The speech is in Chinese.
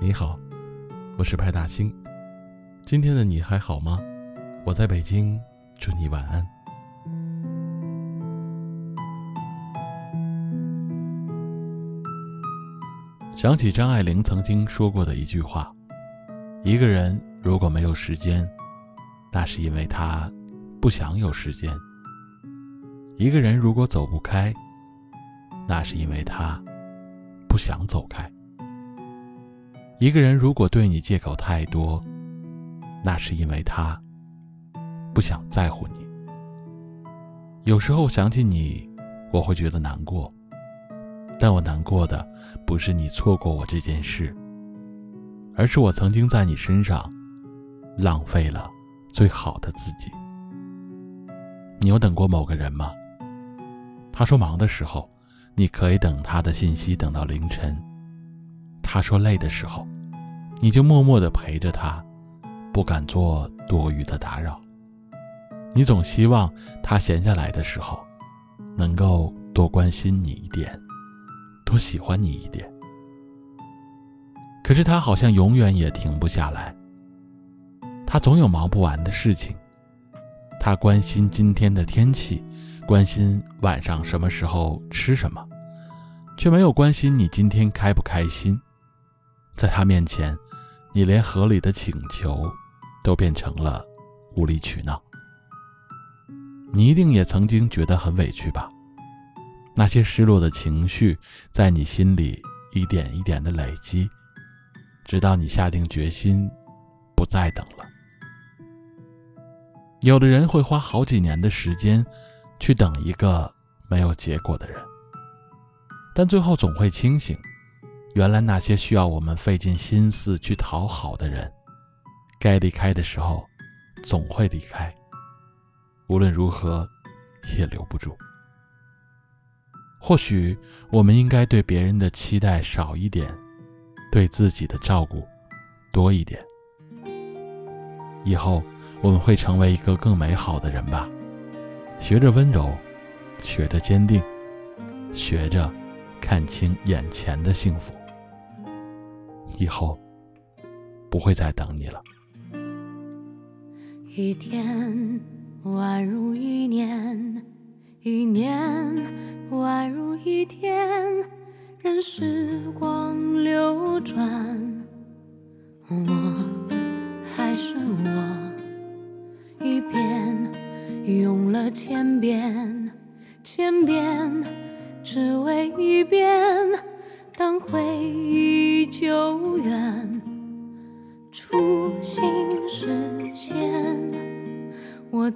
你好，我是派大星。今天的你还好吗？我在北京，祝你晚安。想起张爱玲曾经说过的一句话：“一个人如果没有时间，那是因为他不想有时间；一个人如果走不开，那是因为他不想走开。”一个人如果对你借口太多，那是因为他不想在乎你。有时候想起你，我会觉得难过，但我难过的不是你错过我这件事，而是我曾经在你身上浪费了最好的自己。你有等过某个人吗？他说忙的时候，你可以等他的信息等到凌晨。他说累的时候，你就默默的陪着他，不敢做多余的打扰。你总希望他闲下来的时候，能够多关心你一点，多喜欢你一点。可是他好像永远也停不下来。他总有忙不完的事情。他关心今天的天气，关心晚上什么时候吃什么，却没有关心你今天开不开心。在他面前，你连合理的请求都变成了无理取闹。你一定也曾经觉得很委屈吧？那些失落的情绪在你心里一点一点的累积，直到你下定决心不再等了。有的人会花好几年的时间去等一个没有结果的人，但最后总会清醒。原来那些需要我们费尽心思去讨好的人，该离开的时候，总会离开。无论如何，也留不住。或许我们应该对别人的期待少一点，对自己的照顾多一点。以后我们会成为一个更美好的人吧。学着温柔，学着坚定，学着看清眼前的幸福。以后不会再等你了。一天宛如一年，一年宛如一天，任时光流转，我还是我，一遍用了千遍，千遍只为一遍。当回忆